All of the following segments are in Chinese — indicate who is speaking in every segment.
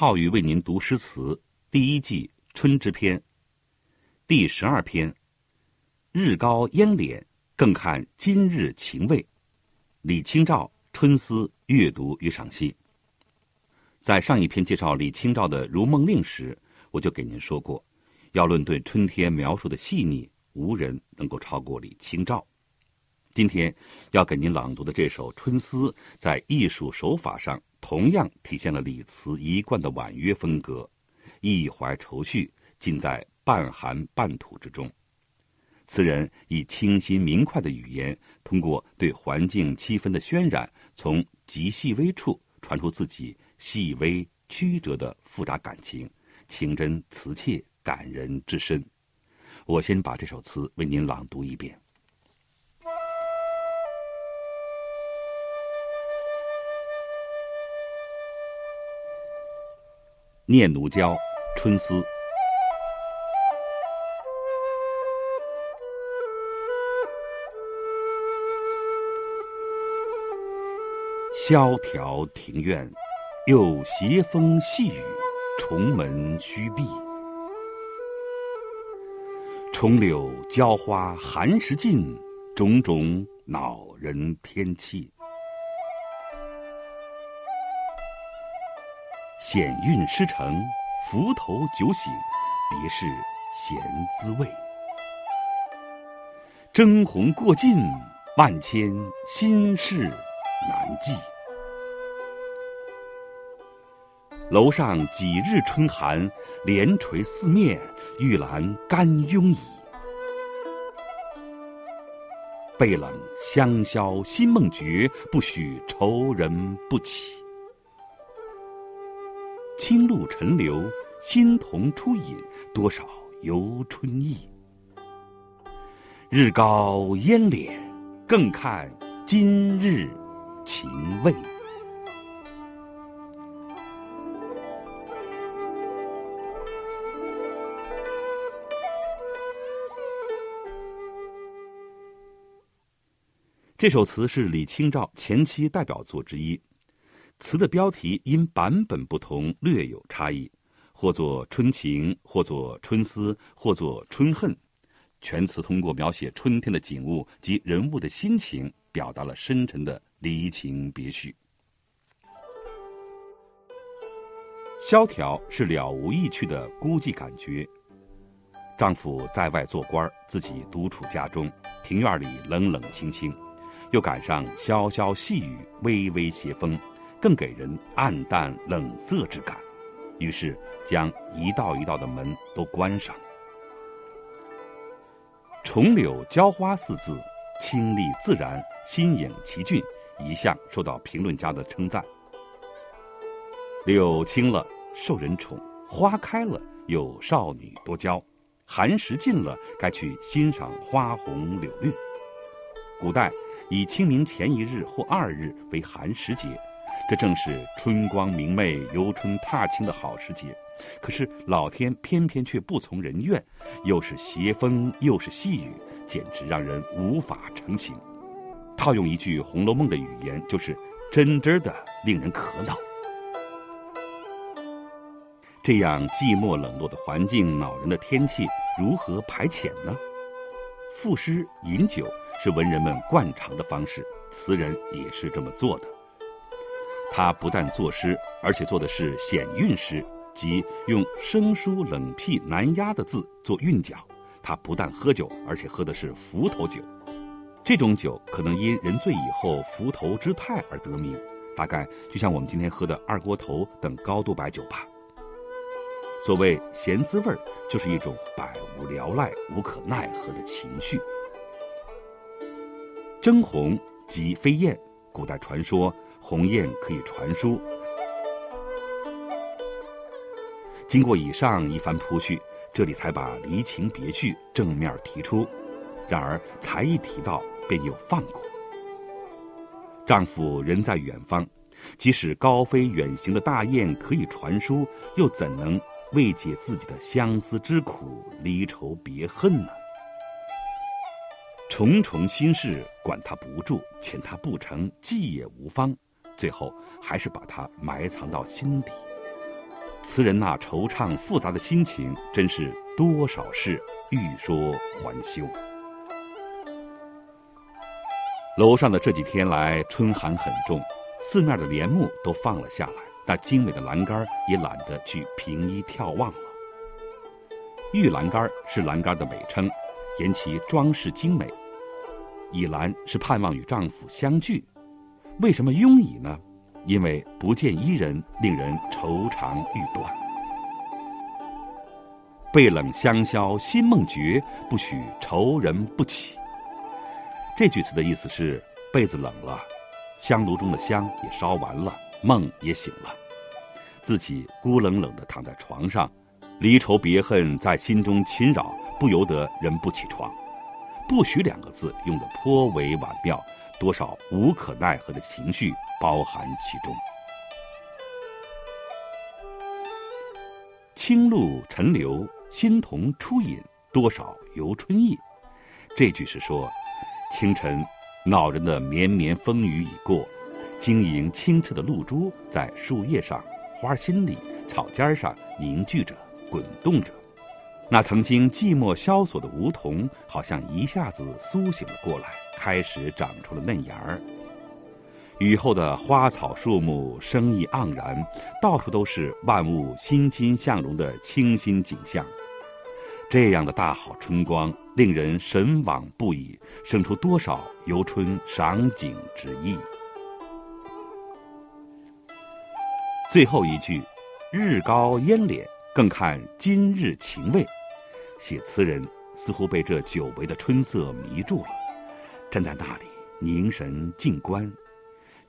Speaker 1: 浩宇为您读诗词第一季春之篇，第十二篇。日高烟敛，更看今日晴味。李清照《春思》阅读与赏析。在上一篇介绍李清照的《如梦令》时，我就给您说过，要论对春天描述的细腻，无人能够超过李清照。今天要给您朗读的这首《春思》，在艺术手法上。同样体现了李慈一贯的婉约风格，一怀愁绪，尽在半寒半土之中。词人以清新明快的语言，通过对环境气氛的渲染，从极细微处传出自己细微曲折的复杂感情，情真词切，感人至深。我先把这首词为您朗读一遍。《念奴娇·春思》：萧条庭院，又斜风细雨，重门虚闭。重柳娇花寒食尽，种种恼人天气。险韵诗成，浮头酒醒，别是闲滋味。征鸿过尽，万千心事难寄。楼上几日春寒，帘垂四面，玉兰干慵倚。背冷香消心梦绝，不许愁人不起。清露沉流，新桐初饮，多少游春意。日高烟敛，更看今日晴味。这首词是李清照前期代表作之一。词的标题因版本不同略有差异，或作春情，或作春思，或作春恨。全词通过描写春天的景物及人物的心情，表达了深沉的离情别绪。萧条是了无意趣的孤寂感觉。丈夫在外做官，自己独处家中，庭院里冷冷清清，又赶上潇潇细雨，微微斜风。更给人暗淡冷色之感，于是将一道一道的门都关上。重柳娇花四字，清丽自然，新颖奇俊，一向受到评论家的称赞。柳青了受人宠，花开了有少女多娇，寒食尽了该去欣赏花红柳绿。古代以清明前一日或二日为寒食节。这正是春光明媚、游春踏青的好时节，可是老天偏偏却不从人愿，又是斜风，又是细雨，简直让人无法成行。套用一句《红楼梦》的语言，就是真真的令人可恼。这样寂寞冷落的环境、恼人的天气，如何排遣呢？赋诗饮酒是文人们惯常的方式，词人也是这么做的。他不但作诗，而且做的是险韵诗，即用生疏冷僻难押的字做韵脚。他不但喝酒，而且喝的是伏头酒。这种酒可能因人醉以后伏头之态而得名，大概就像我们今天喝的二锅头等高度白酒吧。所谓咸滋味儿，就是一种百无聊赖、无可奈何的情绪。征鸿即飞燕，古代传说。鸿雁可以传书。经过以上一番铺叙，这里才把离情别绪正面提出。然而才一提到，便又放过。丈夫人在远方，即使高飞远行的大雁可以传书，又怎能慰解自己的相思之苦、离愁别恨呢？重重心事，管他不住，遣他不成，计也无方。最后还是把它埋藏到心底。词人那惆怅复杂的心情，真是多少事欲说还休。楼上的这几天来春寒很重，四面的帘幕都放了下来，那精美的栏杆也懒得去平衣眺望了。玉栏杆是栏杆的美称，言其装饰精美。倚栏是盼望与丈夫相聚，为什么拥倚呢？因为不见伊人，令人愁肠欲断。背冷香消心梦绝，不许愁人不起。这句词的意思是：被子冷了，香炉中的香也烧完了，梦也醒了，自己孤冷冷的躺在床上，离愁别恨在心中侵扰，不由得人不起床。不许两个字用得颇为婉妙，多少无可奈何的情绪包含其中。清露沉流，新桐初饮，多少游春意。这句是说。清晨，恼人的绵绵风雨已过，晶莹清澈的露珠在树叶上、花心里、草尖上凝聚着、滚动着。那曾经寂寞萧索的梧桐，好像一下子苏醒了过来，开始长出了嫩芽儿。雨后的花草树木生意盎然，到处都是万物欣欣向荣的清新景象。这样的大好春光，令人神往不已，生出多少游春赏景之意。最后一句“日高烟敛，更看今日晴未”，写词人似乎被这久违的春色迷住了，站在那里凝神静观，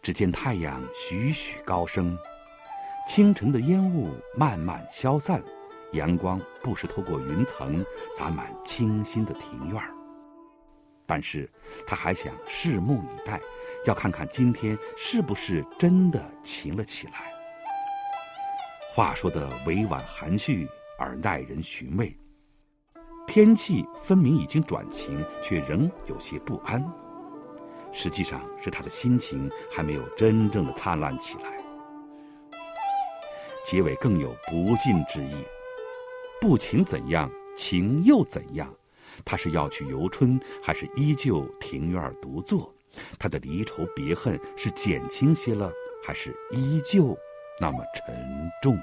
Speaker 1: 只见太阳徐徐高升，清晨的烟雾慢慢消散。阳光不时透过云层洒满清新的庭院但是他还想拭目以待，要看看今天是不是真的晴了起来。话说的委婉含蓄而耐人寻味，天气分明已经转晴，却仍有些不安。实际上是他的心情还没有真正的灿烂起来。结尾更有不尽之意。不情怎样，情又怎样？他是要去游春，还是依旧庭院独坐？他的离愁别恨是减轻些了，还是依旧那么沉重？